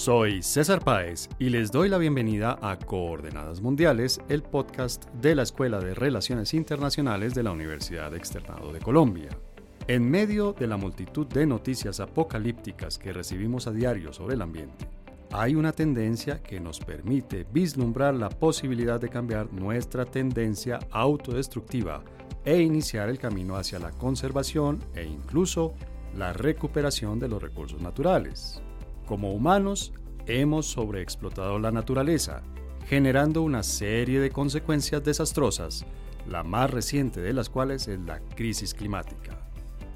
Soy César Páez y les doy la bienvenida a Coordenadas Mundiales, el podcast de la Escuela de Relaciones Internacionales de la Universidad Externado de Colombia. En medio de la multitud de noticias apocalípticas que recibimos a diario sobre el ambiente, hay una tendencia que nos permite vislumbrar la posibilidad de cambiar nuestra tendencia autodestructiva e iniciar el camino hacia la conservación e incluso la recuperación de los recursos naturales. Como humanos, hemos sobreexplotado la naturaleza, generando una serie de consecuencias desastrosas, la más reciente de las cuales es la crisis climática.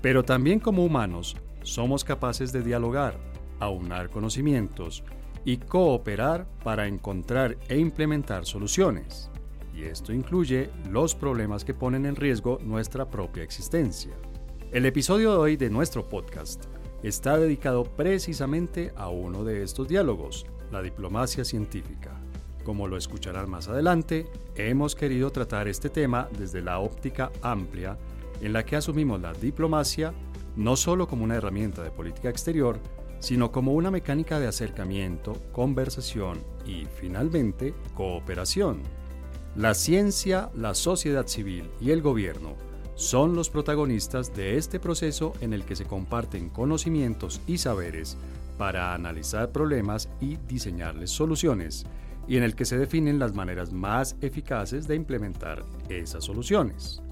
Pero también como humanos, somos capaces de dialogar, aunar conocimientos y cooperar para encontrar e implementar soluciones. Y esto incluye los problemas que ponen en riesgo nuestra propia existencia. El episodio de hoy de nuestro podcast está dedicado precisamente a uno de estos diálogos, la diplomacia científica. Como lo escucharán más adelante, hemos querido tratar este tema desde la óptica amplia en la que asumimos la diplomacia no solo como una herramienta de política exterior, sino como una mecánica de acercamiento, conversación y, finalmente, cooperación. La ciencia, la sociedad civil y el gobierno son los protagonistas de este proceso en el que se comparten conocimientos y saberes para analizar problemas y diseñarles soluciones, y en el que se definen las maneras más eficaces de implementar esas soluciones.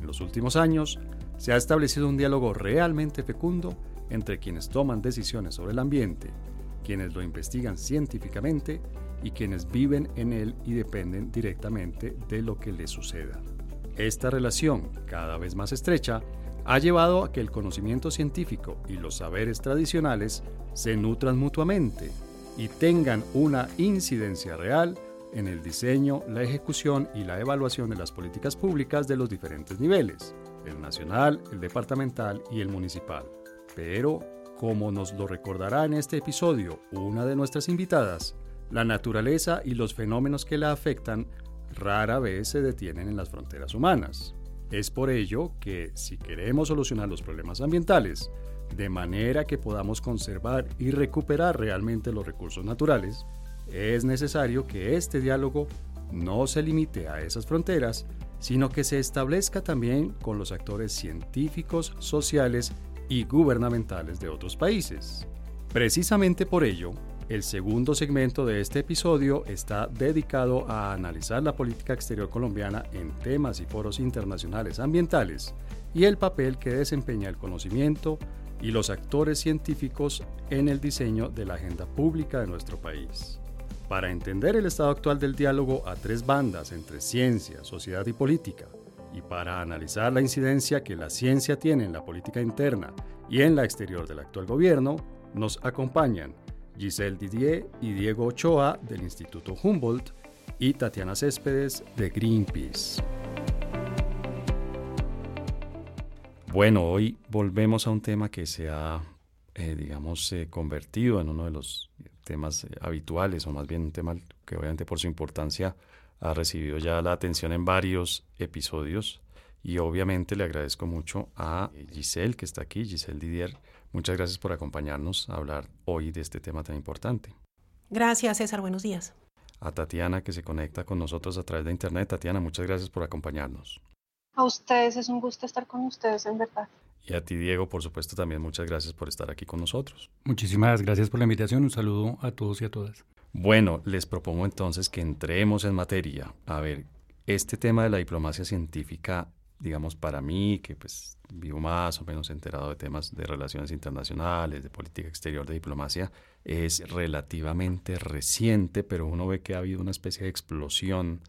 En los últimos años, se ha establecido un diálogo realmente fecundo entre quienes toman decisiones sobre el ambiente, quienes lo investigan científicamente y quienes viven en él y dependen directamente de lo que les suceda. Esta relación, cada vez más estrecha, ha llevado a que el conocimiento científico y los saberes tradicionales se nutran mutuamente y tengan una incidencia real en el diseño, la ejecución y la evaluación de las políticas públicas de los diferentes niveles, el nacional, el departamental y el municipal. Pero, como nos lo recordará en este episodio una de nuestras invitadas, la naturaleza y los fenómenos que la afectan rara vez se detienen en las fronteras humanas. Es por ello que si queremos solucionar los problemas ambientales de manera que podamos conservar y recuperar realmente los recursos naturales, es necesario que este diálogo no se limite a esas fronteras, sino que se establezca también con los actores científicos, sociales y gubernamentales de otros países. Precisamente por ello, el segundo segmento de este episodio está dedicado a analizar la política exterior colombiana en temas y foros internacionales ambientales y el papel que desempeña el conocimiento y los actores científicos en el diseño de la agenda pública de nuestro país. Para entender el estado actual del diálogo a tres bandas entre ciencia, sociedad y política, y para analizar la incidencia que la ciencia tiene en la política interna y en la exterior del actual gobierno, nos acompañan Giselle Didier y Diego Ochoa del Instituto Humboldt y Tatiana Céspedes de Greenpeace. Bueno, hoy volvemos a un tema que se ha, eh, digamos, eh, convertido en uno de los temas eh, habituales, o más bien un tema que obviamente por su importancia ha recibido ya la atención en varios episodios. Y obviamente le agradezco mucho a Giselle, que está aquí, Giselle Didier, Muchas gracias por acompañarnos a hablar hoy de este tema tan importante. Gracias, César. Buenos días. A Tatiana, que se conecta con nosotros a través de Internet. Tatiana, muchas gracias por acompañarnos. A ustedes es un gusto estar con ustedes, en verdad. Y a ti, Diego, por supuesto, también muchas gracias por estar aquí con nosotros. Muchísimas gracias por la invitación. Un saludo a todos y a todas. Bueno, les propongo entonces que entremos en materia. A ver, este tema de la diplomacia científica digamos, para mí, que pues vivo más o menos enterado de temas de relaciones internacionales, de política exterior, de diplomacia, es relativamente reciente, pero uno ve que ha habido una especie de explosión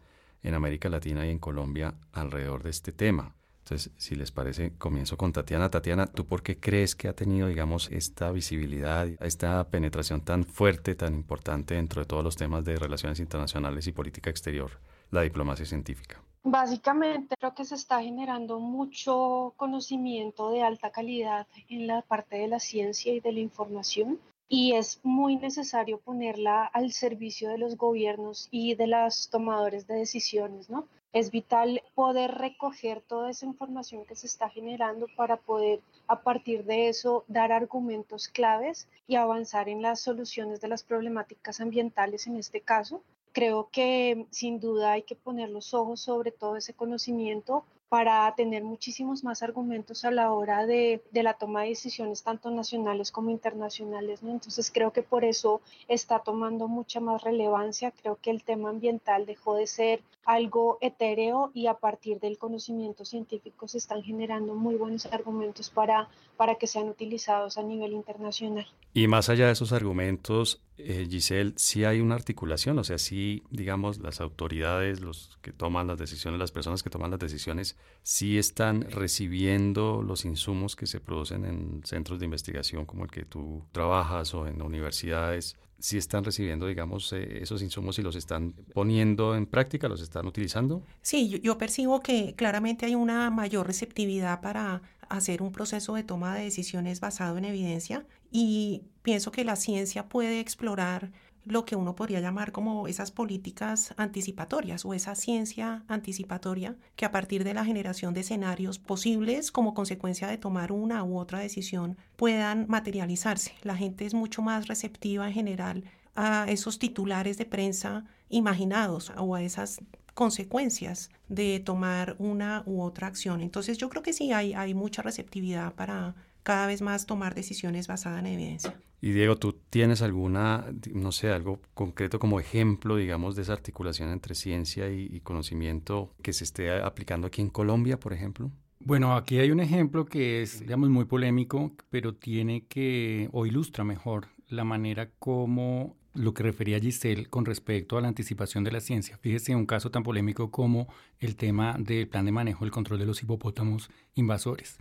en América Latina y en Colombia alrededor de este tema. Entonces, si les parece, comienzo con Tatiana. Tatiana, ¿tú por qué crees que ha tenido, digamos, esta visibilidad, esta penetración tan fuerte, tan importante dentro de todos los temas de relaciones internacionales y política exterior, la diplomacia científica? Básicamente creo que se está generando mucho conocimiento de alta calidad en la parte de la ciencia y de la información y es muy necesario ponerla al servicio de los gobiernos y de los tomadores de decisiones, ¿no? Es vital poder recoger toda esa información que se está generando para poder a partir de eso dar argumentos claves y avanzar en las soluciones de las problemáticas ambientales en este caso. Creo que sin duda hay que poner los ojos sobre todo ese conocimiento para tener muchísimos más argumentos a la hora de, de, la toma de decisiones tanto nacionales como internacionales. ¿no? Entonces creo que por eso está tomando mucha más relevancia. Creo que el tema ambiental dejó de ser algo etéreo y a partir del conocimiento científico se están generando muy buenos argumentos para, para que sean utilizados a nivel internacional. Y más allá de esos argumentos, eh, Giselle, sí hay una articulación, o sea, sí, digamos, las autoridades, los que toman las decisiones, las personas que toman las decisiones, sí están recibiendo los insumos que se producen en centros de investigación como el que tú trabajas o en universidades, sí están recibiendo, digamos, eh, esos insumos y los están poniendo en práctica, los están utilizando. Sí, yo percibo que claramente hay una mayor receptividad para hacer un proceso de toma de decisiones basado en evidencia y pienso que la ciencia puede explorar lo que uno podría llamar como esas políticas anticipatorias o esa ciencia anticipatoria que a partir de la generación de escenarios posibles como consecuencia de tomar una u otra decisión puedan materializarse. La gente es mucho más receptiva en general a esos titulares de prensa imaginados o a esas consecuencias de tomar una u otra acción. Entonces yo creo que sí hay, hay mucha receptividad para cada vez más tomar decisiones basadas en evidencia. Y Diego, ¿tú tienes alguna, no sé, algo concreto como ejemplo, digamos, de esa articulación entre ciencia y, conocimiento que se esté aplicando aquí en Colombia, por ejemplo? Bueno, aquí hay un ejemplo que es, digamos, muy polémico, pero tiene que, o ilustra mejor, la manera como lo que refería Giselle con respecto a la anticipación de la ciencia. Fíjese un caso tan polémico como el tema del plan de manejo del control de los hipopótamos invasores.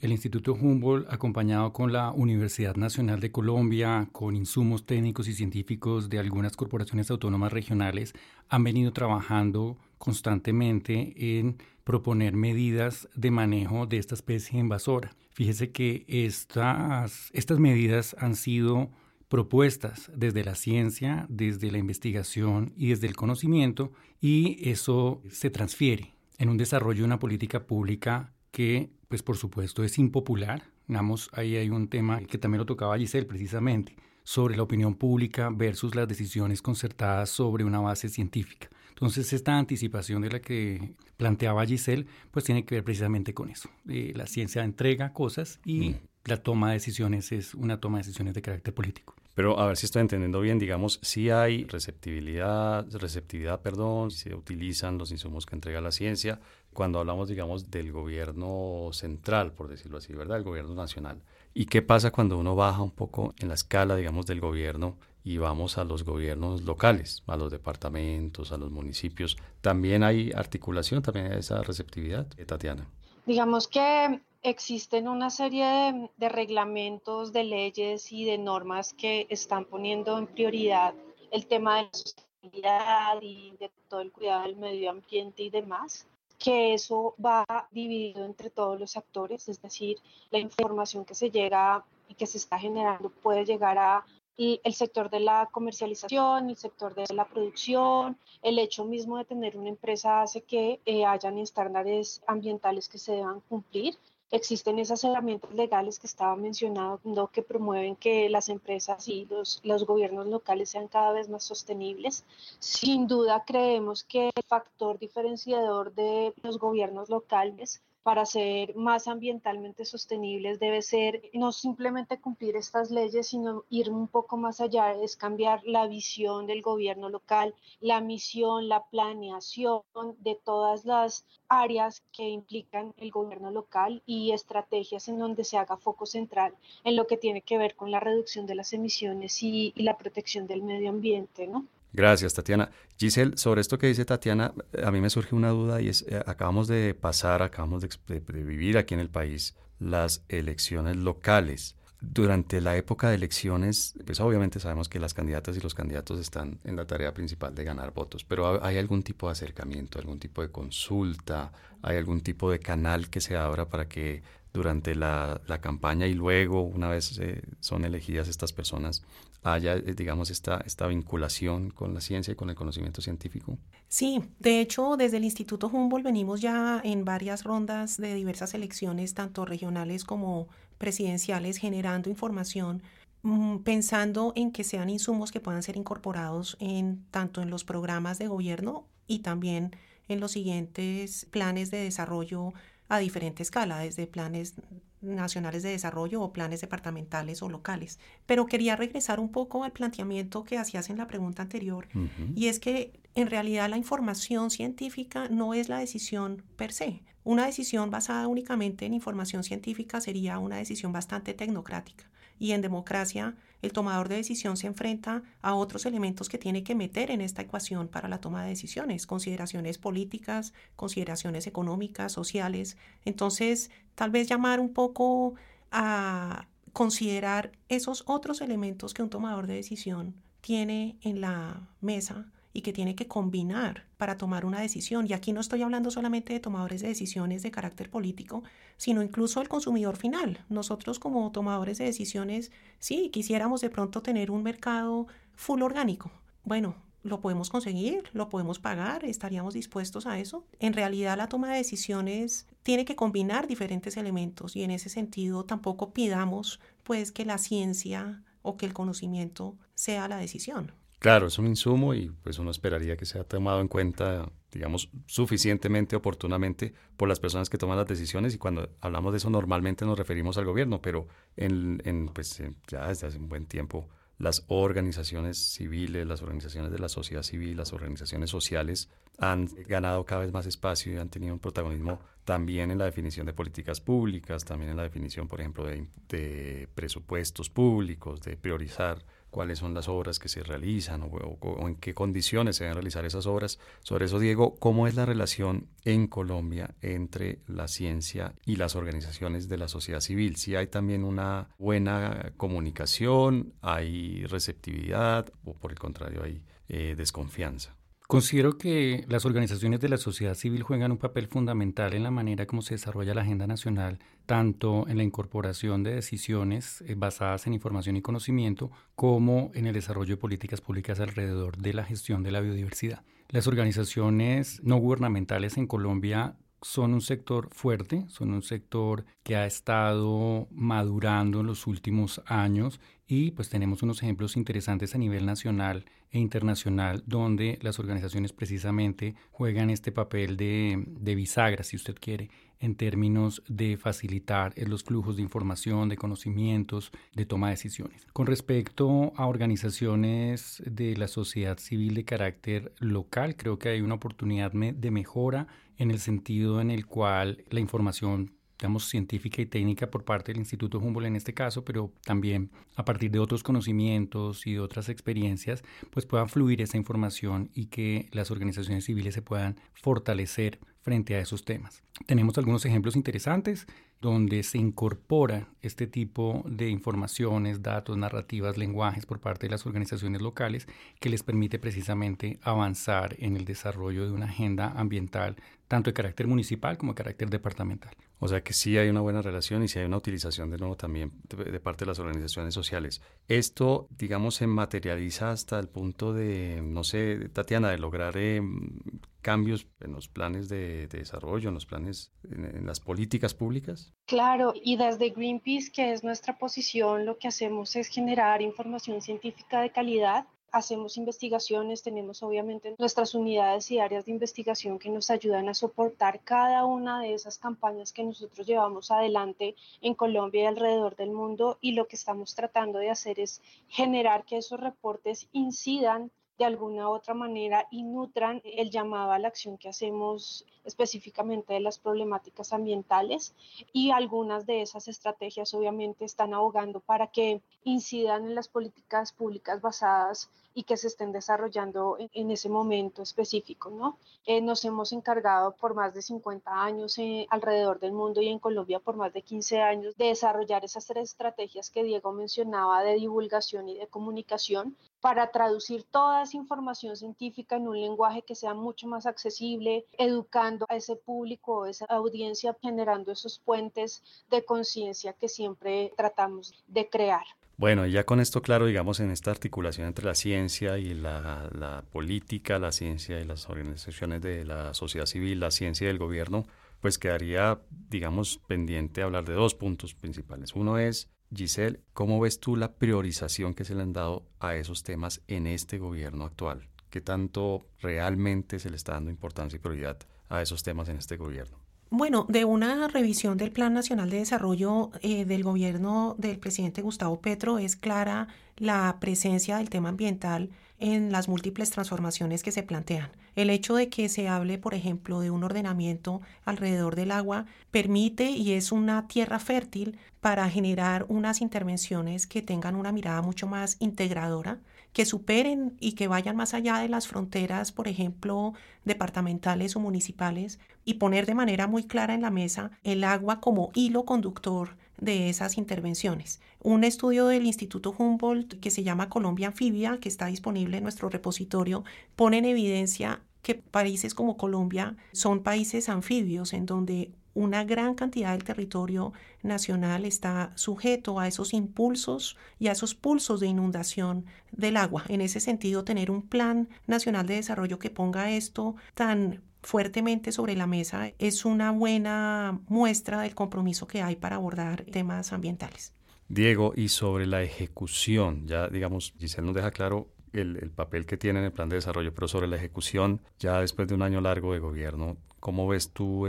El Instituto Humboldt, acompañado con la Universidad Nacional de Colombia, con insumos técnicos y científicos de algunas corporaciones autónomas regionales, han venido trabajando constantemente en proponer medidas de manejo de esta especie invasora. Fíjese que estas, estas medidas han sido propuestas desde la ciencia, desde la investigación y desde el conocimiento y eso se transfiere en un desarrollo de una política pública que, pues por supuesto, es impopular. Digamos, ahí hay un tema que también lo tocaba Giselle precisamente, sobre la opinión pública versus las decisiones concertadas sobre una base científica. Entonces, esta anticipación de la que planteaba Giselle, pues tiene que ver precisamente con eso. Eh, la ciencia entrega cosas y mm. la toma de decisiones es una toma de decisiones de carácter político. Pero a ver si estoy entendiendo bien, digamos, si hay receptibilidad, receptividad, perdón, se utilizan los insumos que entrega la ciencia, cuando hablamos, digamos, del gobierno central, por decirlo así, ¿verdad? El gobierno nacional. ¿Y qué pasa cuando uno baja un poco en la escala, digamos, del gobierno y vamos a los gobiernos locales, a los departamentos, a los municipios? ¿También hay articulación, también hay esa receptividad, Tatiana? Digamos que existen una serie de, reglamentos, de leyes y de normas que están poniendo en prioridad el tema de la sostenibilidad y de todo el cuidado del medio ambiente y demás que eso va dividido entre todos los actores, es decir, la información que se llega y que se está generando puede llegar a el sector de la comercialización, el sector de la producción, el hecho mismo de tener una empresa hace que eh, hayan estándares ambientales que se deban cumplir existen esas herramientas legales que estaba mencionando que promueven que las empresas y los, los gobiernos locales sean cada vez más sostenibles. Sin duda creemos que el factor diferenciador de los gobiernos locales para ser más ambientalmente sostenibles debe ser no simplemente cumplir estas leyes, sino ir un poco más allá, es cambiar la visión del gobierno local, la misión, la planeación de todas las áreas que implican el gobierno local y estrategias en donde se haga foco central en lo que tiene que ver con la reducción de las emisiones y, y la protección del medio ambiente, ¿no? Gracias, Tatiana. Giselle, sobre esto que dice Tatiana, a mí me surge una duda y es, eh, acabamos de pasar, acabamos de, vivir aquí en el país las elecciones locales. Durante la época de elecciones, pues obviamente sabemos que las candidatas y los candidatos están en la tarea principal de ganar votos, pero ¿hay algún tipo de acercamiento, algún tipo de consulta, hay algún tipo de canal que se abra para que durante la, campaña y luego, una vez eh, son elegidas estas personas, haya, eh, digamos, esta, esta vinculación con la ciencia y con el conocimiento científico? Sí, de hecho, desde el Instituto Humboldt venimos ya en varias rondas de diversas elecciones, tanto regionales como presidenciales, generando información mm, pensando en que sean insumos que puedan ser incorporados en tanto en los programas de gobierno y también en los siguientes planes de desarrollo a diferente escala, desde planes nacionales de desarrollo o planes departamentales o locales. Pero quería regresar un poco al planteamiento que hacías en la pregunta anterior, y es que en realidad la información científica no es la decisión per se. Una decisión basada únicamente en información científica sería una decisión bastante tecnocrática. Y en democracia, el tomador de decisión se enfrenta a otros elementos que tiene que meter en esta ecuación para la toma de decisiones, consideraciones políticas, consideraciones económicas, sociales. Entonces, tal vez llamar un poco a considerar esos otros elementos que un tomador de decisión tiene en la mesa y que tiene que combinar para tomar una decisión. Y aquí no estoy hablando solamente de tomadores de decisiones de carácter político, sino incluso el consumidor final. Nosotros como tomadores de decisiones, sí, quisiéramos de pronto tener un mercado full orgánico. Bueno, lo podemos conseguir, lo podemos pagar, estaríamos dispuestos a eso. En realidad la toma de decisiones tiene que combinar diferentes elementos y en ese sentido tampoco pidamos pues que la ciencia o que el conocimiento sea la decisión. Claro, es un insumo y pues uno esperaría que sea tomado en cuenta, digamos, suficientemente oportunamente por las personas que toman las decisiones y cuando hablamos de eso normalmente nos referimos al gobierno, pero en, en pues ya desde hace un buen tiempo las organizaciones civiles, las organizaciones de la sociedad civil, las organizaciones sociales han ganado cada vez más espacio y han tenido un protagonismo también en la definición de políticas públicas, también en la definición, por ejemplo, de, de presupuestos públicos, de priorizar cuáles son las obras que se realizan o, en qué condiciones se deben realizar esas obras. Sobre eso, Diego, ¿cómo es la relación en Colombia entre la ciencia y las organizaciones de la sociedad civil? Si hay también una buena comunicación, hay receptividad o por el contrario hay eh, desconfianza. Considero que las organizaciones de la sociedad civil juegan un papel fundamental en la manera como se desarrolla la agenda nacional, tanto en la incorporación de decisiones eh, basadas en información y conocimiento, como en el desarrollo de políticas públicas alrededor de la gestión de la biodiversidad. Las organizaciones no gubernamentales en Colombia son un sector fuerte, son un sector que ha estado madurando en los últimos años y pues tenemos unos ejemplos interesantes a nivel nacional e internacional donde las organizaciones precisamente juegan este papel de, de bisagra, si usted quiere, en términos de facilitar los flujos de información, de conocimientos, de toma de decisiones. Con respecto a organizaciones de la sociedad civil de carácter local, creo que hay una oportunidad de mejora en el sentido en el cual la información digamos, científica y técnica por parte del Instituto Humboldt en este caso, pero también a partir de otros conocimientos y de otras experiencias, pues puedan fluir esa información y que las organizaciones civiles se puedan fortalecer frente a esos temas. Tenemos algunos ejemplos interesantes donde se incorpora este tipo de informaciones, datos, narrativas, lenguajes por parte de las organizaciones locales que les permite precisamente avanzar en el desarrollo de una agenda ambiental tanto de carácter municipal como de carácter departamental. O sea que sí hay una buena relación y sí hay una utilización de nuevo también de, parte de las organizaciones sociales. Esto, digamos, se materializa hasta el punto de, no sé, Tatiana, de lograr em, cambios en los planes de, desarrollo, en los planes, en, las políticas públicas. Claro, y desde Greenpeace, que es nuestra posición, lo que hacemos es generar información científica de calidad hacemos investigaciones, tenemos obviamente nuestras unidades y áreas de investigación que nos ayudan a soportar cada una de esas campañas que nosotros llevamos adelante en Colombia y alrededor del mundo. Y lo que estamos tratando de hacer es generar que esos reportes incidan de alguna u otra manera y nutran el llamado a la acción que hacemos específicamente de las problemáticas ambientales. Y algunas de esas estrategias obviamente están abogando para que incidan en las políticas públicas basadas y que se estén desarrollando en, ese momento específico, ¿no? Eh, nos hemos encargado por más de 50 años eh, alrededor del mundo y en Colombia por más de 15 años de desarrollar esas tres estrategias que Diego mencionaba de divulgación y de comunicación para traducir toda esa información científica en un lenguaje que sea mucho más accesible, educando a ese público, a esa audiencia, generando esos puentes de conciencia que siempre tratamos de crear. Bueno, ya con esto claro, digamos, en esta articulación entre la ciencia y la, política, la ciencia y las organizaciones de la sociedad civil, la ciencia y el gobierno, pues quedaría, digamos, pendiente hablar de dos puntos principales. Uno es, Giselle, ¿cómo ves tú la priorización que se le han dado a esos temas en este gobierno actual? ¿Qué tanto realmente se le está dando importancia y prioridad a esos temas en este gobierno? Bueno, de una revisión del Plan Nacional de Desarrollo eh, del gobierno del presidente Gustavo Petro es clara la presencia del tema ambiental en las múltiples transformaciones que se plantean. El hecho de que se hable, por ejemplo, de un ordenamiento alrededor del agua permite y es una tierra fértil para generar unas intervenciones que tengan una mirada mucho más integradora que superen y que vayan más allá de las fronteras, por ejemplo, departamentales o municipales, y poner de manera muy clara en la mesa el agua como hilo conductor de esas intervenciones. Un estudio del Instituto Humboldt que se llama Colombia Anfibia, que está disponible en nuestro repositorio, pone en evidencia que países como Colombia son países anfibios en donde una gran cantidad del territorio nacional está sujeto a esos impulsos y a esos pulsos de inundación del agua. En ese sentido, tener un plan nacional de desarrollo que ponga esto tan fuertemente sobre la mesa es una buena muestra del compromiso que hay para abordar temas ambientales. Diego, y sobre la ejecución, ya digamos, Giselle nos deja claro el, papel que tiene en el plan de desarrollo, pero sobre la ejecución, ya después de un año largo de gobierno, ¿cómo ves tú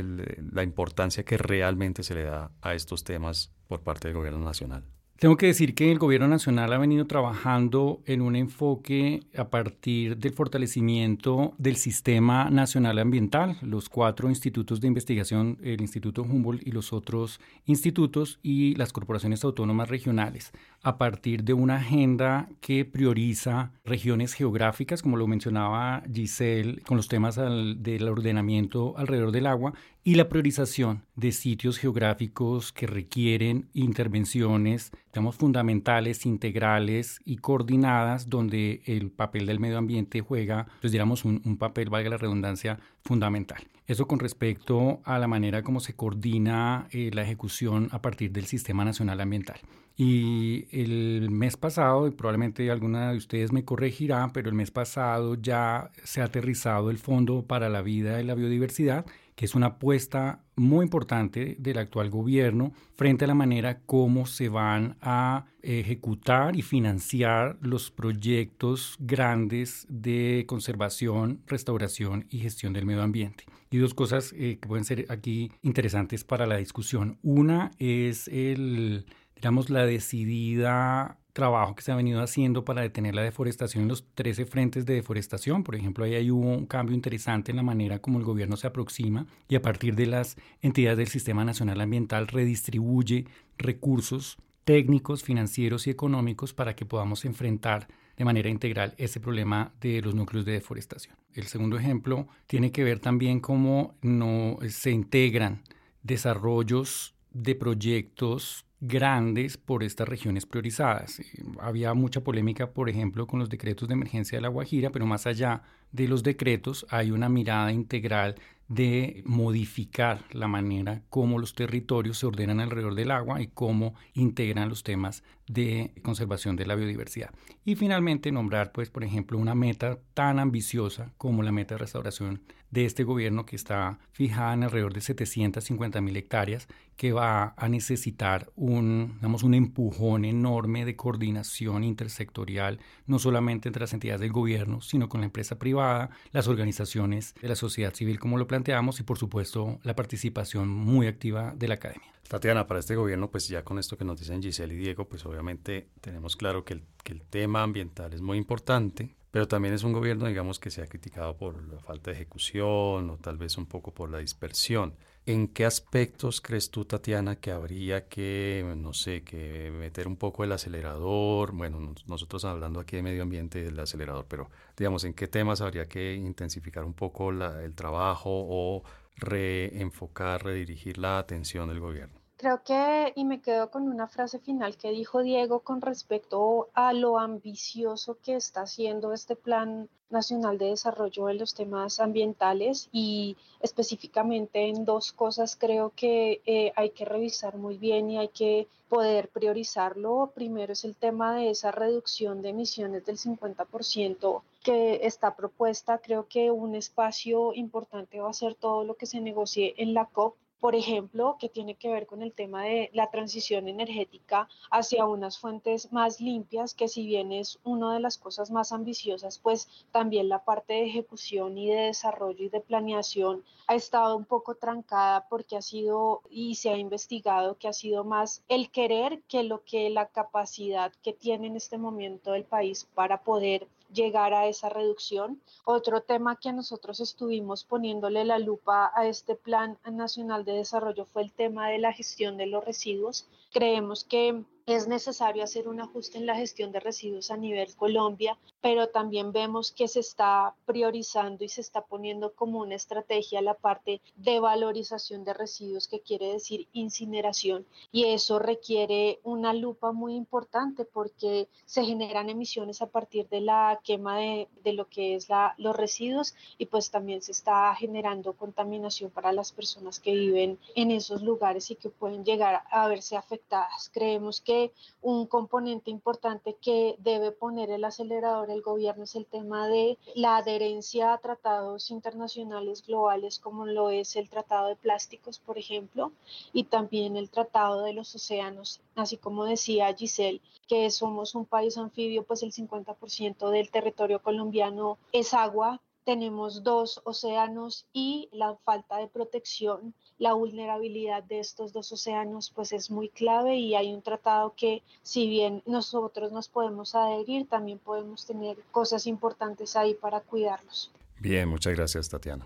la importancia que realmente se le da a estos temas por parte del gobierno nacional? Tengo que decir que el Gobierno Nacional ha venido trabajando en un enfoque a partir del fortalecimiento del Sistema Nacional Ambiental, los cuatro institutos de investigación, el Instituto Humboldt y los otros institutos y las corporaciones autónomas regionales, a partir de una agenda que prioriza regiones geográficas, como lo mencionaba Giselle, con los temas del ordenamiento alrededor del agua y la priorización de sitios geográficos que requieren intervenciones, digamos, fundamentales, integrales y coordinadas, donde el papel del medio ambiente juega, pues digamos, un, papel, valga la redundancia, fundamental. Eso con respecto a la manera como se coordina eh, la ejecución a partir del Sistema Nacional Ambiental. Y el mes pasado, y probablemente alguna de ustedes me corregirá, pero el mes pasado ya se ha aterrizado el Fondo para la Vida y la Biodiversidad, es una apuesta muy importante del actual gobierno frente a la manera como se van a ejecutar y financiar los proyectos grandes de conservación, restauración y gestión del medio ambiente. Y dos cosas eh, que pueden ser aquí interesantes para la discusión. Una es el, digamos, la decidida trabajo que se ha venido haciendo para detener la deforestación en los 13 frentes de deforestación. Por ejemplo, ahí hay un cambio interesante en la manera como el gobierno se aproxima y a partir de las entidades del Sistema Nacional Ambiental redistribuye recursos técnicos, financieros y económicos para que podamos enfrentar de manera integral ese problema de los núcleos de deforestación. El segundo ejemplo tiene que ver también cómo no se integran desarrollos de proyectos grandes por estas regiones priorizadas. Eh, había mucha polémica, por ejemplo, con los decretos de emergencia de la Guajira, pero más allá de los decretos hay una mirada integral de modificar la manera como los territorios se ordenan alrededor del agua y cómo integran los temas de conservación de la biodiversidad. Y finalmente nombrar, pues, por ejemplo, una meta tan ambiciosa como la meta de restauración de este gobierno que está fijada en alrededor de 750 mil hectáreas, que va a necesitar un, digamos, un empujón enorme de coordinación intersectorial, no solamente entre las entidades del gobierno, sino con la empresa privada, las organizaciones de la sociedad civil, como lo planteamos, y por supuesto la participación muy activa de la academia. Tatiana, para este gobierno, pues ya con esto que nos dicen Giselle y Diego, pues obviamente tenemos claro que el, que el tema ambiental es muy importante, pero también es un gobierno, digamos, que se ha criticado por la falta de ejecución o tal vez un poco por la dispersión. ¿En qué aspectos crees tú, Tatiana, que habría que, no sé, que meter un poco el acelerador? Bueno, nosotros hablando aquí de medio ambiente del acelerador, pero digamos, ¿en qué temas habría que intensificar un poco el trabajo o reenfocar, redirigir la atención del gobierno? Creo que, y me quedo con una frase final que dijo Diego con respecto a lo ambicioso que está haciendo este Plan Nacional de Desarrollo de los temas ambientales y específicamente en dos cosas creo que eh, hay que revisar muy bien y hay que poder priorizarlo. Primero es el tema de esa reducción de emisiones del 50% que está propuesta. Creo que un espacio importante va a ser todo lo que se negocie en la COP por ejemplo, que tiene que ver con el tema de la transición energética hacia unas fuentes más limpias, que si bien es una de las cosas más ambiciosas, pues también la parte de ejecución y de desarrollo y de planeación ha estado un poco trancada porque ha sido y se ha investigado que ha sido más el querer que lo que la capacidad que tiene en este momento el país para poder llegar a esa reducción. Otro tema que nosotros estuvimos poniéndole la lupa a este Plan Nacional de Desarrollo fue el tema de la gestión de los residuos. Creemos que es necesario hacer un ajuste en la gestión de residuos a nivel Colombia, pero también vemos que se está priorizando y se está poniendo como una estrategia la parte de valorización de residuos, que quiere decir incineración, y eso requiere una lupa muy importante porque se generan emisiones a partir de la quema de, de lo que es la, los residuos y pues también se está generando contaminación para las personas que viven en esos lugares y que pueden llegar a verse afectadas. Creemos que un componente importante que debe poner el acelerador el gobierno es el tema de la adherencia a tratados internacionales globales como lo es el Tratado de Plásticos, por ejemplo, y también el Tratado de los Océanos, así como decía Giselle, que somos un país anfibio, pues el 50% del territorio colombiano es agua, tenemos dos océanos y la falta de protección, la vulnerabilidad de estos dos océanos pues es muy clave y hay un tratado que si bien nosotros nos podemos adherir, también podemos tener cosas importantes ahí para cuidarlos. Bien, muchas gracias Tatiana.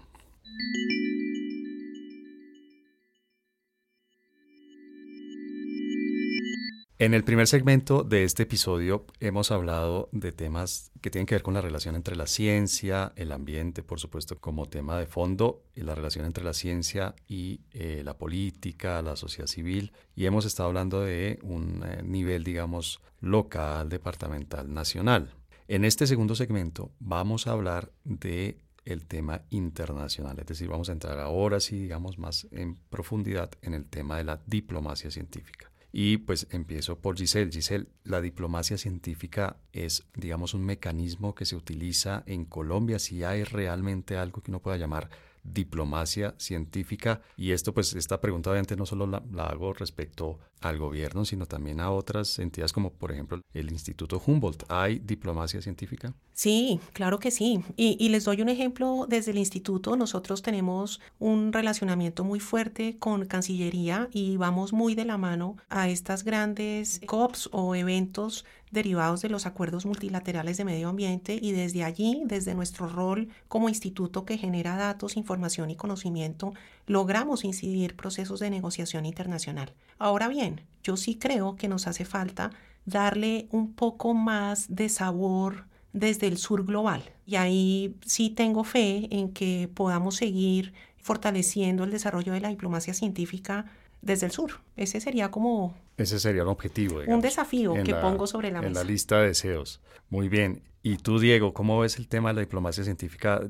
En el primer segmento de este episodio hemos hablado de temas que tienen que ver con la relación entre la ciencia, el ambiente, por supuesto, como tema de fondo, y la relación entre la ciencia y eh, la política, la sociedad civil, y hemos estado hablando de un eh, nivel, digamos, local, departamental, nacional. En este segundo segmento vamos a hablar de el tema internacional, es decir, vamos a entrar ahora sí, digamos, más en profundidad en el tema de la diplomacia científica. Y pues empiezo por Giselle. Giselle, la diplomacia científica es, digamos, un mecanismo que se utiliza en Colombia. Si hay realmente algo que uno pueda llamar diplomacia científica. Y esto, pues, esta pregunta obviamente no solo la, hago respecto al gobierno, sino también a otras entidades como, por ejemplo, el Instituto Humboldt. ¿Hay diplomacia científica? Sí, claro que sí. Y, y, les doy un ejemplo desde el instituto. Nosotros tenemos un relacionamiento muy fuerte con Cancillería y vamos muy de la mano a estas grandes COPs o eventos derivados de los acuerdos multilaterales de medio ambiente y desde allí, desde nuestro rol como instituto que genera datos, información y conocimiento, logramos incidir procesos de negociación internacional. Ahora bien, yo sí creo que nos hace falta darle un poco más de sabor desde el sur global. Y ahí sí tengo fe en que podamos seguir fortaleciendo el desarrollo de la diplomacia científica desde el sur. Ese sería como... Ese sería un objetivo. un desafío que pongo sobre la mesa. En la lista de deseos. Muy bien. Y tú, Diego, ¿cómo ves el tema de la diplomacia científica?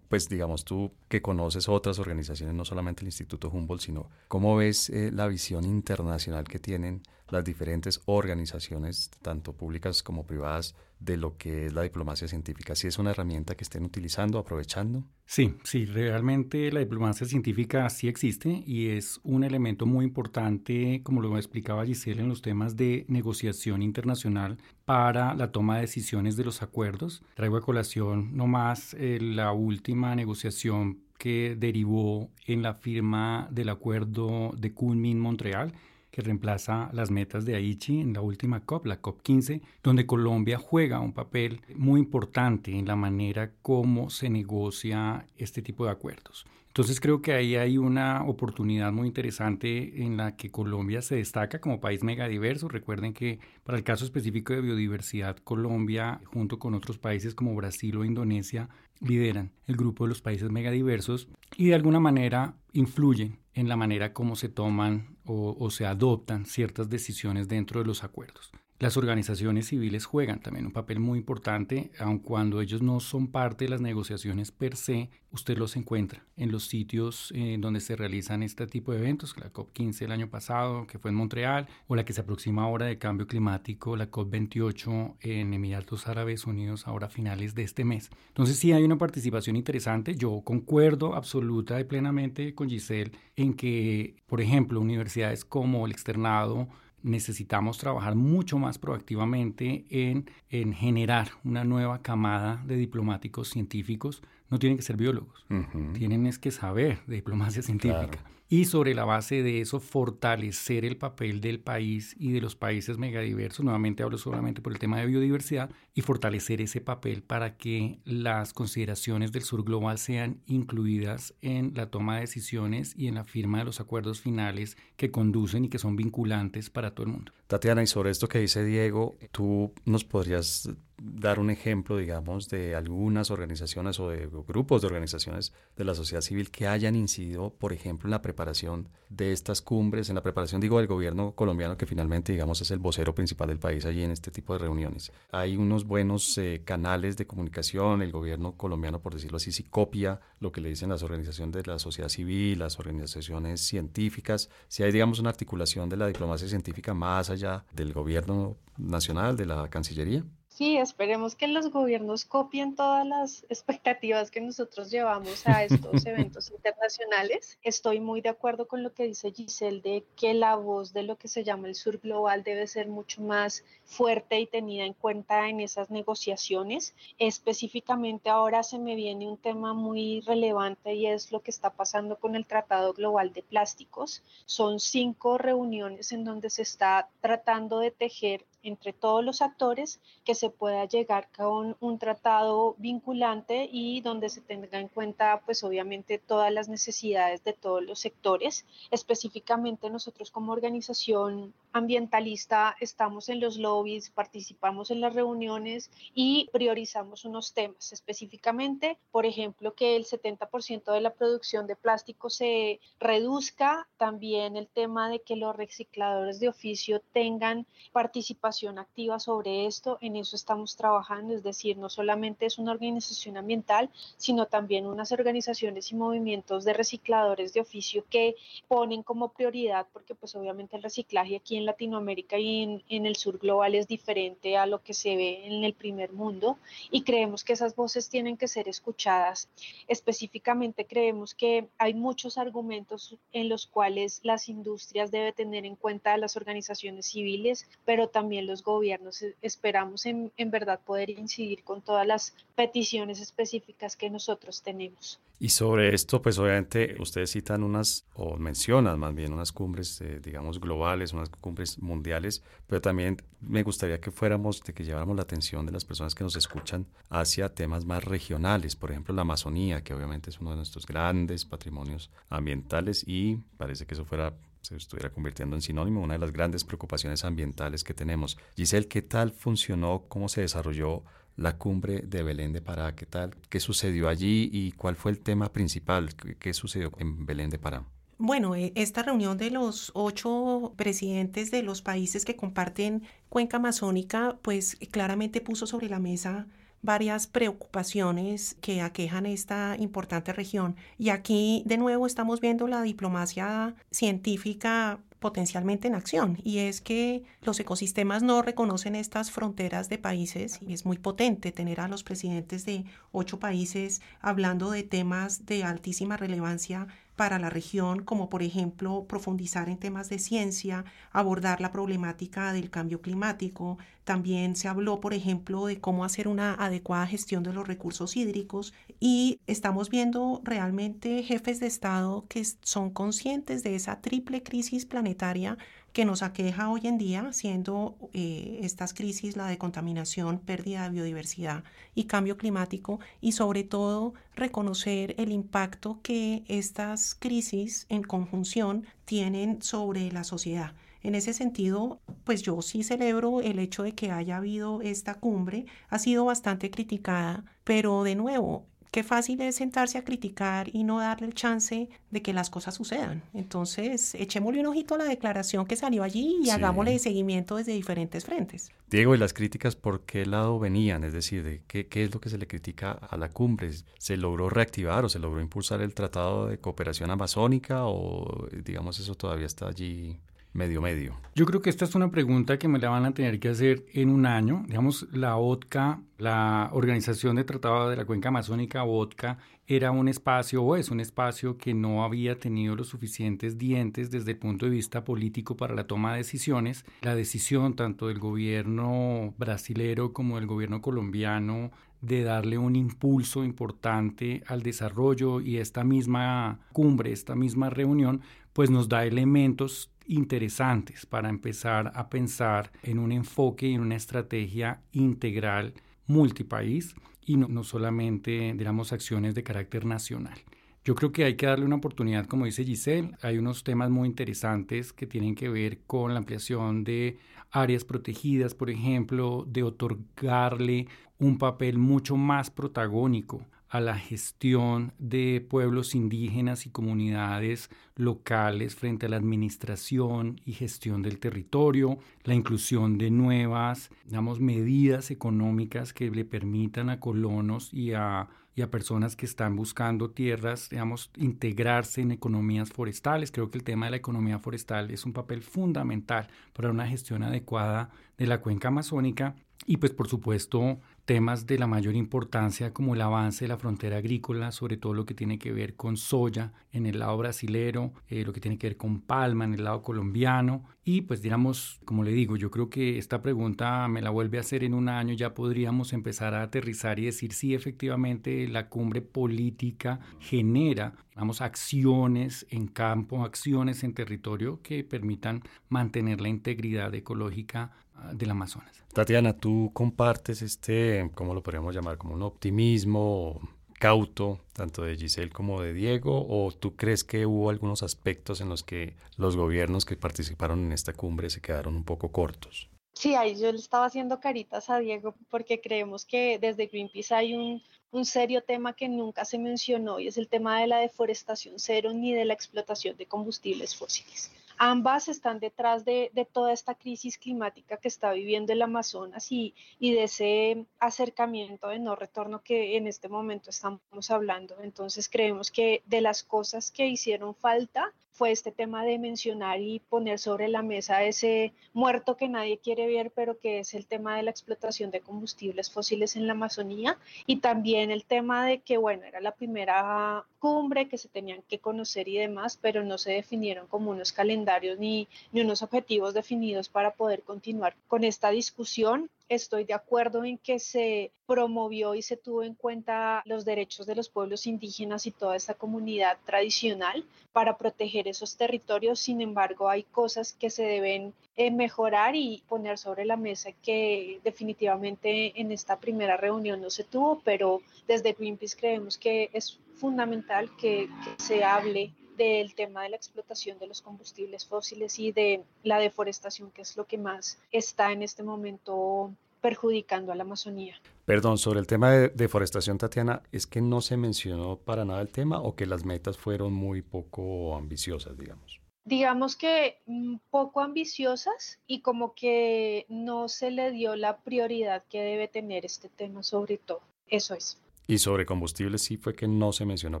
Pues digamos tú que conoces otras organizaciones, no solamente el Instituto Humboldt, sino cómo ves eh, la visión internacional que tienen las diferentes organizaciones, tanto públicas como privadas, de lo que es la diplomacia científica. ¿Si es una herramienta que estén utilizando, aprovechando? Sí, sí, realmente la diplomacia científica sí existe y es un elemento muy importante, como lo explicaba Giselle, en los temas de negociación internacional para la toma de decisiones de los acuerdos. Traigo a colación nomás eh, la última negociación que derivó en la firma del acuerdo de Kunming-Montreal, que reemplaza las metas de Aichi en la última COP, la COP 15, donde Colombia juega un papel muy importante en la manera como se negocia este tipo de acuerdos. Entonces creo que ahí hay una oportunidad muy interesante en la que Colombia se destaca como país megadiverso. Recuerden que para el caso específico de biodiversidad, Colombia, junto con otros países como Brasil o Indonesia, lideran el grupo de los países megadiversos y de alguna manera influyen en la manera como se toman o, o se adoptan ciertas decisiones dentro de los acuerdos. Las organizaciones civiles juegan también un papel muy importante, aun cuando ellos no son parte de las negociaciones per se, usted los encuentra en los sitios eh, donde se realizan este tipo de eventos, la COP15 el año pasado, que fue en Montreal, o la que se aproxima ahora de cambio climático, la COP28 en Emiratos Árabes Unidos, ahora a finales de este mes. Entonces sí hay una participación interesante, yo concuerdo absoluta y plenamente con Giselle en que, por ejemplo, universidades como el Externado, necesitamos trabajar mucho más proactivamente en, en, generar una nueva camada de diplomáticos científicos. No tienen que ser biólogos, tienen es que saber de diplomacia científica. Y sobre la base de eso fortalecer el papel del país y de los países megadiversos, nuevamente hablo solamente por el tema de biodiversidad, y fortalecer ese papel para que las consideraciones del sur global sean incluidas en la toma de decisiones y en la firma de los acuerdos finales que conducen y que son vinculantes para todo el mundo. Tatiana, y sobre esto que dice Diego, tú nos podrías dar un ejemplo, digamos, de algunas organizaciones o de grupos de organizaciones de la sociedad civil que hayan incidido, por ejemplo, en la preparación de estas cumbres, en la preparación, digo, del gobierno colombiano, que finalmente, digamos, es el vocero principal del país allí en este tipo de reuniones. Hay unos buenos eh, canales de comunicación, el gobierno colombiano, por decirlo así, sí copia lo que le dicen las organizaciones de la sociedad civil, las organizaciones científicas, si hay, digamos, una articulación de la diplomacia científica más allá del gobierno nacional, de la Cancillería. Sí, esperemos que los gobiernos copien todas las expectativas que nosotros llevamos a estos eventos internacionales. Estoy muy de acuerdo con lo que dice Giselle de que la voz de lo que se llama el sur global debe ser mucho más fuerte y tenida en cuenta en esas negociaciones. Específicamente ahora se me viene un tema muy relevante y es lo que está pasando con el Tratado Global de Plásticos. Son cinco reuniones en donde se está tratando de tejer entre todos los actores que se pueda llegar con un tratado vinculante y donde se tenga en cuenta pues obviamente todas las necesidades de todos los sectores. Específicamente nosotros como organización ambientalista estamos en los lobbies, participamos en las reuniones y priorizamos unos temas específicamente, por ejemplo, que el 70% de la producción de plástico se reduzca, también el tema de que los recicladores de oficio tengan participación activa sobre esto, en eso estamos trabajando, es decir, no solamente es una organización ambiental, sino también unas organizaciones y movimientos de recicladores de oficio que ponen como prioridad, porque pues obviamente el reciclaje aquí en Latinoamérica y en, el sur global es diferente a lo que se ve en el primer mundo y creemos que esas voces tienen que ser escuchadas. Específicamente creemos que hay muchos argumentos en los cuales las industrias deben tener en cuenta a las organizaciones civiles, pero también los gobiernos. Esperamos en, en verdad poder incidir con todas las peticiones específicas que nosotros tenemos. Y sobre esto, pues obviamente ustedes citan unas, o mencionan más bien unas cumbres, eh, digamos, globales, unas cumbres mundiales, pero también me gustaría que fuéramos, de que lleváramos la atención de las personas que nos escuchan hacia temas más regionales, por ejemplo, la Amazonía, que obviamente es uno de nuestros grandes patrimonios ambientales y parece que eso fuera se estuviera convirtiendo en sinónimo, una de las grandes preocupaciones ambientales que tenemos. Giselle, ¿qué tal funcionó? ¿Cómo se desarrolló la cumbre de Belén de Pará. ¿Qué tal? ¿Qué sucedió allí y cuál fue el tema principal? ¿Qué, sucedió en Belén de Pará? Bueno, eh, esta reunión de los ocho presidentes de los países que comparten cuenca amazónica, pues claramente puso sobre la mesa varias preocupaciones que aquejan esta importante región. Y aquí de nuevo estamos viendo la diplomacia científica potencialmente en acción y es que los ecosistemas no reconocen estas fronteras de países y es muy potente tener a los presidentes de ocho países hablando de temas de altísima relevancia para la región, como por ejemplo profundizar en temas de ciencia, abordar la problemática del cambio climático. También se habló, por ejemplo, de cómo hacer una adecuada gestión de los recursos hídricos y estamos viendo realmente jefes de Estado que son conscientes de esa triple crisis planetaria que nos aqueja hoy en día, siendo eh, estas crisis la de contaminación, pérdida de biodiversidad y cambio climático, y sobre todo reconocer el impacto que estas crisis en conjunción tienen sobre la sociedad. En ese sentido, pues yo sí celebro el hecho de que haya habido esta cumbre. Ha sido bastante criticada, pero de nuevo, qué fácil es sentarse a criticar y no darle el chance de que las cosas sucedan. Entonces, echémosle un ojito a la declaración que salió allí y hagámosle seguimiento desde diferentes frentes. Diego, ¿y las críticas por qué lado venían? Es decir, ¿qué, ¿qué es lo que se le critica a la cumbre? ¿Se logró reactivar o se logró impulsar el Tratado de Cooperación Amazónica o, digamos, eso todavía está allí medio medio? Yo creo que esta es una pregunta que me la van a tener que hacer en un año. Digamos, la OTCA, la Organización de Tratado de la Cuenca Amazónica, OTCA, era un espacio o es un espacio que no había tenido los suficientes dientes desde el punto de vista político para la toma de decisiones. La decisión tanto del gobierno brasilero como del gobierno colombiano de darle un impulso importante al desarrollo y esta misma cumbre, esta misma reunión, pues nos da elementos interesantes para empezar a pensar en un enfoque y en una estrategia integral multipaís y no, solamente, digamos, acciones de carácter nacional. Yo creo que hay que darle una oportunidad, como dice Giselle. Hay unos temas muy interesantes que tienen que ver con la ampliación de áreas protegidas, por ejemplo, de otorgarle un papel mucho más protagónico a la gestión de pueblos indígenas y comunidades locales frente a la administración y gestión del territorio, la inclusión de nuevas, digamos, medidas económicas que le permitan a colonos y a, y a personas que están buscando tierras, digamos, integrarse en economías forestales. Creo que el tema de la economía forestal es un papel fundamental para una gestión adecuada de la cuenca amazónica y pues por supuesto temas de la mayor importancia como el avance de la frontera agrícola, sobre todo lo que tiene que ver con soya en el lado brasilero, eh, lo que tiene que ver con palma en el lado colombiano. Y pues digamos, como le digo, yo creo que esta pregunta me la vuelve a hacer en un año, ya podríamos empezar a aterrizar y decir si efectivamente la cumbre política genera, acciones en campo, acciones en territorio que permitan mantener la integridad ecológica del Amazonas. Tatiana, tú compartes este, ¿cómo lo podríamos llamar? Como un optimismo cauto, tanto de Giselle como de Diego, o tú crees que hubo algunos aspectos en los que los gobiernos que participaron en esta cumbre se quedaron un poco cortos? Sí, ahí yo le estaba haciendo caritas a Diego porque creemos que desde Greenpeace hay un, un serio tema que nunca se mencionó y es el tema de la deforestación cero ni de la explotación de combustibles fósiles. Ambas están detrás de, toda esta crisis climática que está viviendo el Amazonas y, y, de ese acercamiento de no retorno que en este momento estamos hablando. Entonces creemos que de las cosas que hicieron falta fue este tema de mencionar y poner sobre la mesa ese muerto que nadie quiere ver, pero que es el tema de la explotación de combustibles fósiles en la Amazonía y también el tema de que, bueno, era la primera cumbre que se tenían que conocer y demás, pero no se definieron como unos calendarios ni, ni unos objetivos definidos para poder continuar con esta discusión estoy de acuerdo en que se promovió y se tuvo en cuenta los derechos de los pueblos indígenas y toda esta comunidad tradicional para proteger esos territorios. Sin embargo, hay cosas que se deben eh, mejorar y poner sobre la mesa que definitivamente en esta primera reunión no se tuvo, pero desde Greenpeace creemos que es fundamental que, que se hable del tema de la explotación de los combustibles fósiles y de la deforestación, que es lo que más está en este momento perjudicando a la Amazonía. Perdón, sobre el tema de deforestación, Tatiana, ¿es que no se mencionó para nada el tema o que las metas fueron muy poco ambiciosas, digamos? Digamos que mm, poco ambiciosas y como que no se le dio la prioridad que debe tener este tema sobre todo. Eso es. Y sobre combustibles sí fue que no se mencionó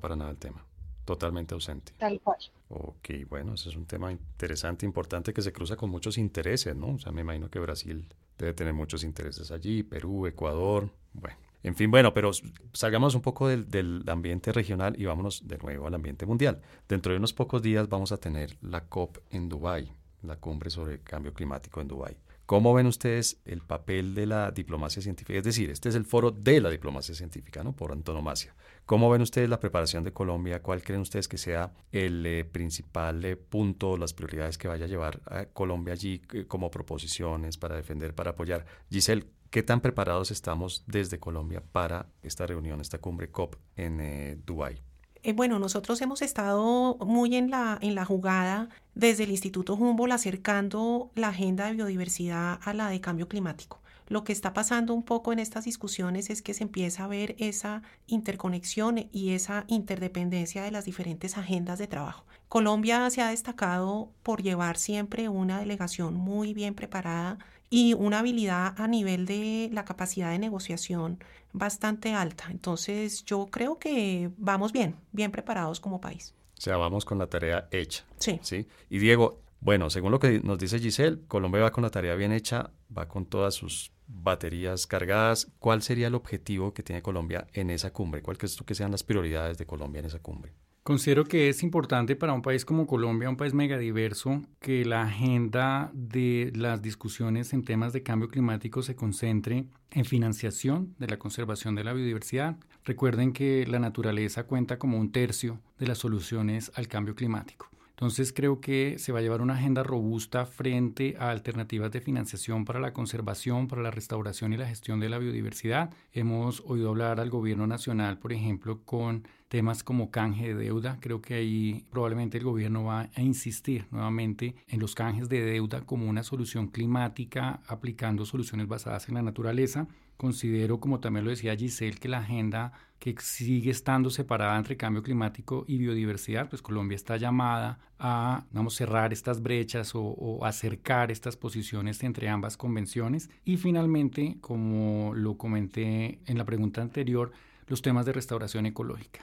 para nada el tema totalmente ausente. Tal cual. Ok, bueno, ese es un tema interesante, importante que se cruza con muchos intereses, ¿no? O sea, me imagino que Brasil debe tener muchos intereses allí, Perú, Ecuador, bueno. En fin, bueno, pero salgamos un poco del, del, ambiente regional y vámonos de nuevo al ambiente mundial. Dentro de unos pocos días vamos a tener la COP en Dubái, la cumbre sobre el cambio climático en Dubái. ¿Cómo ven ustedes el papel de la diplomacia científica? Es decir, este es el foro de la diplomacia científica, ¿no? Por antonomasia. ¿Cómo ven ustedes la preparación de Colombia? ¿Cuál creen ustedes que sea el eh, principal eh, punto, las prioridades que vaya a llevar a Colombia allí eh, como proposiciones para defender, para apoyar? Giselle, ¿qué tan preparados estamos desde Colombia para esta reunión, esta cumbre COP en Dubái? Eh, bueno, nosotros hemos estado muy en la, en la jugada desde el Instituto Humboldt acercando la agenda de biodiversidad a la de cambio climático. Lo que está pasando un poco en estas discusiones es que se empieza a ver esa interconexión y esa interdependencia de las diferentes agendas de trabajo. Colombia se ha destacado por llevar siempre una delegación muy bien preparada y una habilidad a nivel de la capacidad de negociación bastante alta. Entonces yo creo que vamos bien, bien preparados como país. O sea, vamos con la tarea hecha. Sí. ¿sí? Y Diego, bueno, según lo que nos dice Giselle, Colombia va con la tarea bien hecha, va con todas sus baterías cargadas. ¿Cuál sería el objetivo que tiene Colombia en esa cumbre? ¿Cuáles crees tú que sean las prioridades de Colombia en esa cumbre? Considero que es importante para un país como Colombia, un país megadiverso, que la agenda de las discusiones en temas de cambio climático se concentre en financiación de la conservación de la biodiversidad. Recuerden que la naturaleza cuenta como un tercio de las soluciones al cambio climático. Entonces creo que se va a llevar una agenda robusta frente a alternativas de financiación para la conservación, para la restauración y la gestión de la biodiversidad. Hemos oído hablar al gobierno nacional, por ejemplo, con temas como canje de deuda. Creo que ahí probablemente el gobierno va a insistir nuevamente en los canjes de deuda como una solución climática, aplicando soluciones basadas en la naturaleza. Considero, como también lo decía Giselle, que la agenda que sigue estando separada entre cambio climático y biodiversidad, pues Colombia está llamada a cerrar estas brechas o, acercar estas posiciones entre ambas convenciones. Y finalmente, como lo comenté en la pregunta anterior, los temas de restauración ecológica.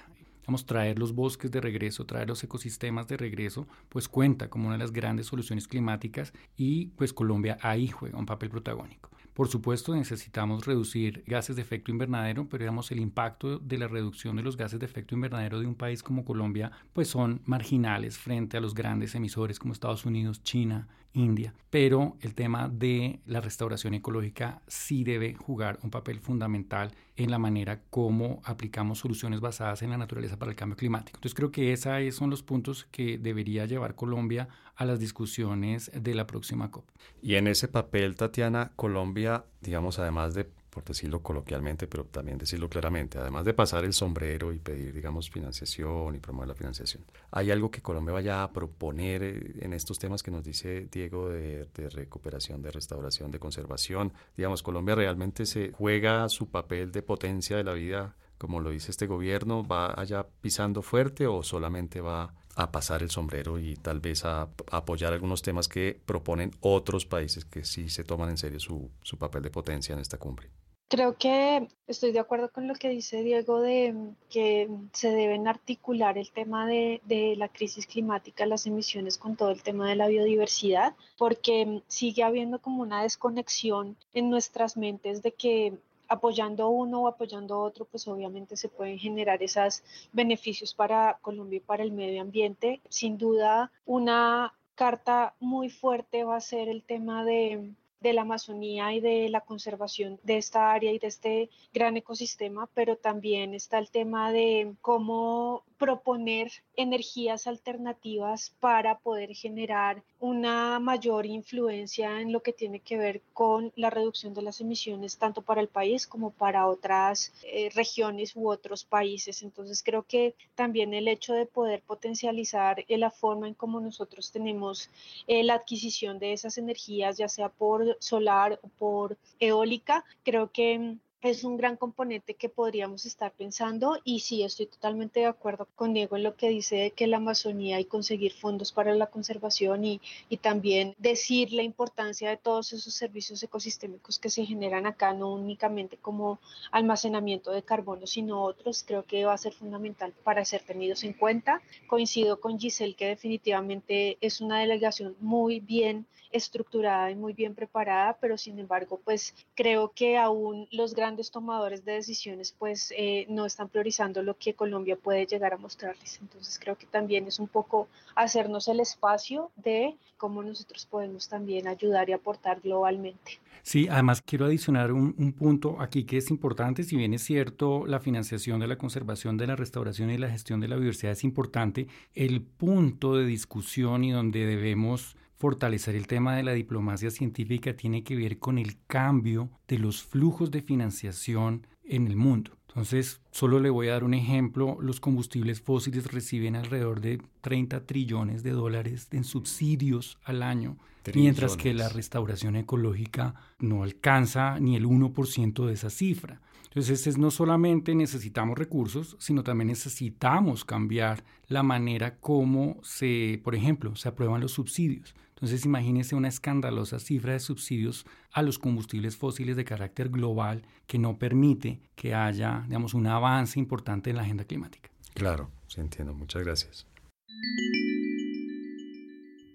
Vamos, traer los bosques de regreso, traer los ecosistemas de regreso, pues cuenta como una de las grandes soluciones climáticas y pues Colombia ahí juega un papel protagónico. Por supuesto, necesitamos reducir gases de efecto invernadero, pero digamos el impacto de la reducción de los gases de efecto invernadero de un país como Colombia, pues son marginales frente a los grandes emisores como Estados Unidos, China, India. Pero el tema de la restauración ecológica sí debe jugar un papel fundamental en la manera como aplicamos soluciones basadas en la naturaleza para el cambio climático. Entonces creo que esos son los puntos que debería llevar Colombia a las discusiones de la próxima COP. Y en ese papel, Tatiana, Colombia, digamos, además de por decirlo coloquialmente, pero también decirlo claramente, además de pasar el sombrero y pedir, digamos, financiación y promover la financiación, ¿hay algo que Colombia vaya a proponer eh, en estos temas que nos dice Diego de, recuperación, de restauración, de conservación? Digamos, Colombia realmente se juega su papel de potencia de la vida, como lo dice este gobierno, ¿va allá pisando fuerte o solamente va a pasar el sombrero y tal vez a, apoyar algunos temas que proponen otros países que sí se toman en serio su papel de potencia en esta cumbre. Creo que estoy de acuerdo con lo que dice Diego de que se deben articular el tema de, de, la crisis climática, las emisiones con todo el tema de la biodiversidad, porque sigue habiendo como una desconexión en nuestras mentes de que apoyando uno o apoyando otro, pues obviamente se pueden generar esos beneficios para Colombia y para el medio ambiente. Sin duda, una carta muy fuerte va a ser el tema de de la Amazonía y de la conservación de esta área y de este gran ecosistema, pero también está el tema de cómo proponer energías alternativas para poder generar una mayor influencia en lo que tiene que ver con la reducción de las emisiones tanto para el país como para otras eh, regiones u otros países. Entonces creo que también el hecho de poder potencializar eh, la forma en cómo nosotros tenemos eh, la adquisición de esas energías, ya sea por solar o por eólica, creo que es un gran componente que podríamos estar pensando y sí estoy totalmente de acuerdo con Diego en lo que dice de que la Amazonía y conseguir fondos para la conservación y, y también decir la importancia de todos esos servicios ecosistémicos que se generan acá, no únicamente como almacenamiento de carbono, sino otros, creo que va a ser fundamental para ser tenidos en cuenta. Coincido con Giselle que definitivamente es una delegación muy bien estructurada y muy bien preparada, pero sin embargo, pues creo que aún los grandes grandes tomadores de decisiones pues eh, no están priorizando lo que Colombia puede llegar a mostrarles. Entonces creo que también es un poco hacernos el espacio de cómo nosotros podemos también ayudar y aportar globalmente. Sí, además quiero adicionar un, un, punto aquí que es importante, si bien es cierto la financiación de la conservación, de la restauración y la gestión de la biodiversidad es importante, el punto de discusión y donde debemos fortalecer el tema de la diplomacia científica tiene que ver con el cambio de los flujos de financiación en el mundo. Entonces, solo le voy a dar un ejemplo. Los combustibles fósiles reciben alrededor de 30 trillones de dólares en subsidios al año, mientras que la restauración ecológica no alcanza ni el 1% de esa cifra. Entonces, es no solamente necesitamos recursos, sino también necesitamos cambiar la manera como se, por ejemplo, se aprueban los subsidios. Entonces imagínese una escandalosa cifra de subsidios a los combustibles fósiles de carácter global que no permite que haya, digamos, un avance importante en la agenda climática. Claro, sí entiendo. Muchas gracias.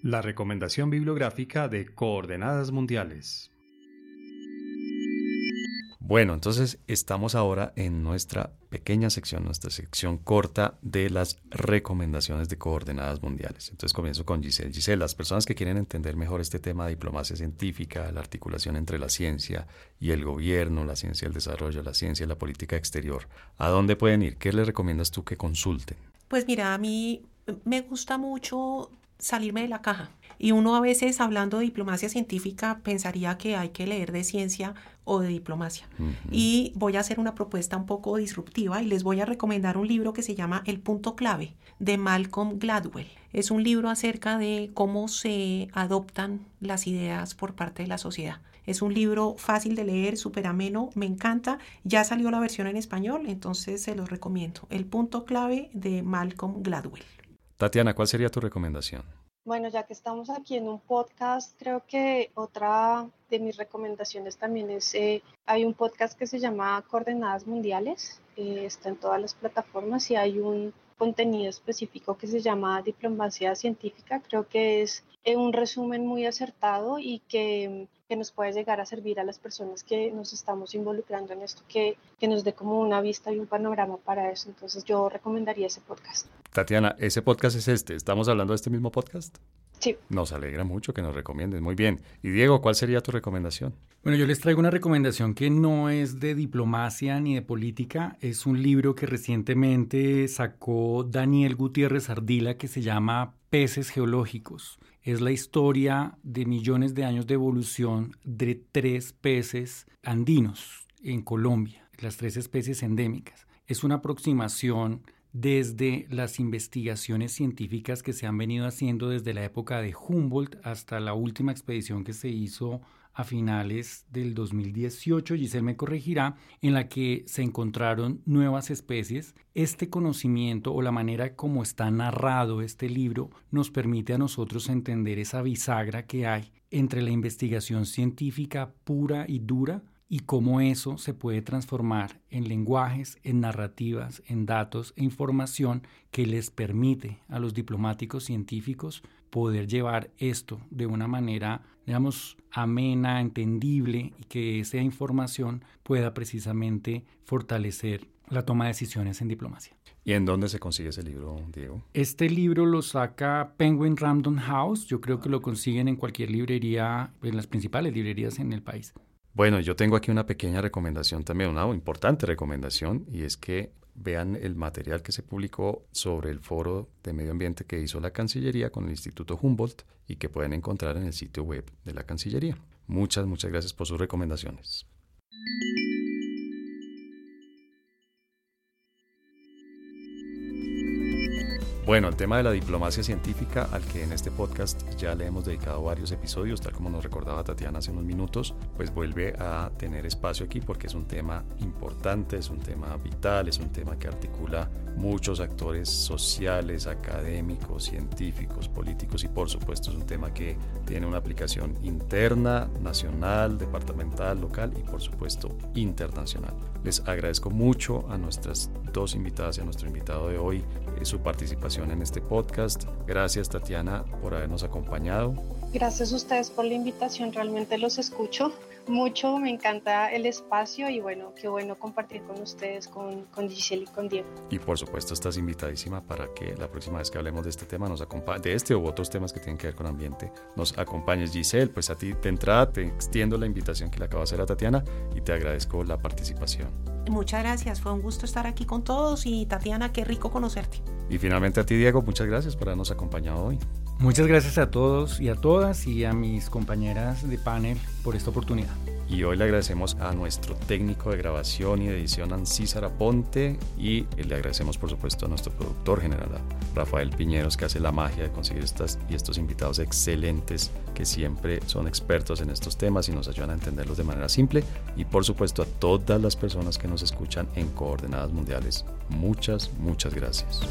La recomendación bibliográfica de Coordenadas Mundiales. Bueno, entonces estamos ahora en nuestra pequeña sección, nuestra sección corta de las recomendaciones de coordenadas mundiales. Entonces comienzo con Giselle. Giselle, las personas que quieren entender mejor este tema de diplomacia científica, la articulación entre la ciencia y el gobierno, la ciencia y el desarrollo, la ciencia y la política exterior, ¿a dónde pueden ir? ¿Qué les recomiendas tú que consulten? Pues mira, a mí me gusta mucho salirme de la caja. Y uno a veces hablando de diplomacia científica pensaría que hay que leer de ciencia o de diplomacia. Y voy a hacer una propuesta un poco disruptiva y les voy a recomendar un libro que se llama El punto clave de Malcolm Gladwell. Es un libro acerca de cómo se adoptan las ideas por parte de la sociedad. Es un libro fácil de leer, súper ameno, me encanta. Ya salió la versión en español, entonces se los recomiendo. El punto clave de Malcolm Gladwell. Tatiana, ¿cuál sería tu recomendación? Bueno, ya que estamos aquí en un podcast, creo que otra de mis recomendaciones también es, eh, hay un podcast que se llama Coordenadas Mundiales, eh, está en todas las plataformas y hay un contenido específico que se llama Diplomacia Científica. Creo que es eh, un resumen muy acertado y que, que, nos puede llegar a servir a las personas que nos estamos involucrando en esto, que, que nos dé como una vista y un panorama para eso. Entonces yo recomendaría ese podcast. Tatiana, ese podcast es este. ¿Estamos hablando de este mismo podcast? Sí. Nos alegra mucho que nos recomiendes. Muy bien. Y Diego, ¿cuál sería tu recomendación? Bueno, yo les traigo una recomendación que no es de diplomacia ni de política. Es un libro que recientemente sacó Daniel Gutiérrez Ardila que se llama Peces Geológicos. Es la historia de millones de años de evolución de tres peces andinos en Colombia, las tres especies endémicas. Es una aproximación desde las investigaciones científicas que se han venido haciendo desde la época de Humboldt hasta la última expedición que se hizo a finales del 2018, Giselle me corregirá, en la que se encontraron nuevas especies. Este conocimiento o la manera como está narrado este libro nos permite a nosotros entender esa bisagra que hay entre la investigación científica pura y dura y cómo eso se puede transformar en lenguajes, en narrativas, en datos e información que les permite a los diplomáticos científicos poder llevar esto de una manera, digamos, amena, entendible y que esa información pueda precisamente fortalecer la toma de decisiones en diplomacia. ¿Y en dónde se consigue ese libro, Diego? Este libro lo saca Penguin Random House. Yo creo que lo consiguen en cualquier librería, en las principales librerías en el país. Bueno, yo tengo aquí una pequeña recomendación también, una importante recomendación, y es que vean el material que se publicó sobre el foro de medio ambiente que hizo la Cancillería con el Instituto Humboldt y que pueden encontrar en el sitio web de la Cancillería. Muchas, muchas gracias por sus recomendaciones. Bueno, el tema de la diplomacia científica, al que en este podcast ya le hemos dedicado varios episodios, tal como nos recordaba Tatiana hace unos minutos, pues vuelve a tener espacio aquí porque es un tema importante, es un tema vital, es un tema que articula muchos actores sociales, académicos, científicos, políticos y por supuesto es un tema que tiene una aplicación interna, nacional, departamental, local y por supuesto internacional. Les agradezco mucho a nuestras dos invitadas y a nuestro invitado de hoy eh, su participación en este podcast. Gracias Tatiana por habernos acompañado. Gracias a ustedes por la invitación, realmente los escucho mucho, me encanta el espacio y bueno, qué bueno compartir con ustedes, con, con Giselle y con Diego. Y por supuesto estás invitadísima para que la próxima vez que hablemos de este tema, nos acompañe, de este u otros temas que tienen que ver con ambiente, nos acompañes Giselle, pues a ti de entrada te extiendo la invitación que le acabo de hacer a Tatiana y te agradezco la participación. Muchas gracias, fue un gusto estar aquí con todos y Tatiana, qué rico conocerte. Y finalmente a ti Diego, muchas gracias por habernos acompañado hoy. Muchas gracias a todos y a todas y a mis compañeras de panel por esta oportunidad. Y hoy le agradecemos a nuestro técnico de grabación y de edición, Ancísara Ponte, y le agradecemos por supuesto a nuestro productor general, Rafael Piñeros, que hace la magia de conseguir estas y estos invitados excelentes que siempre son expertos en estos temas y nos ayudan a entenderlos de manera simple. Y por supuesto a todas las personas que nos escuchan en Coordenadas Mundiales. Muchas, muchas gracias.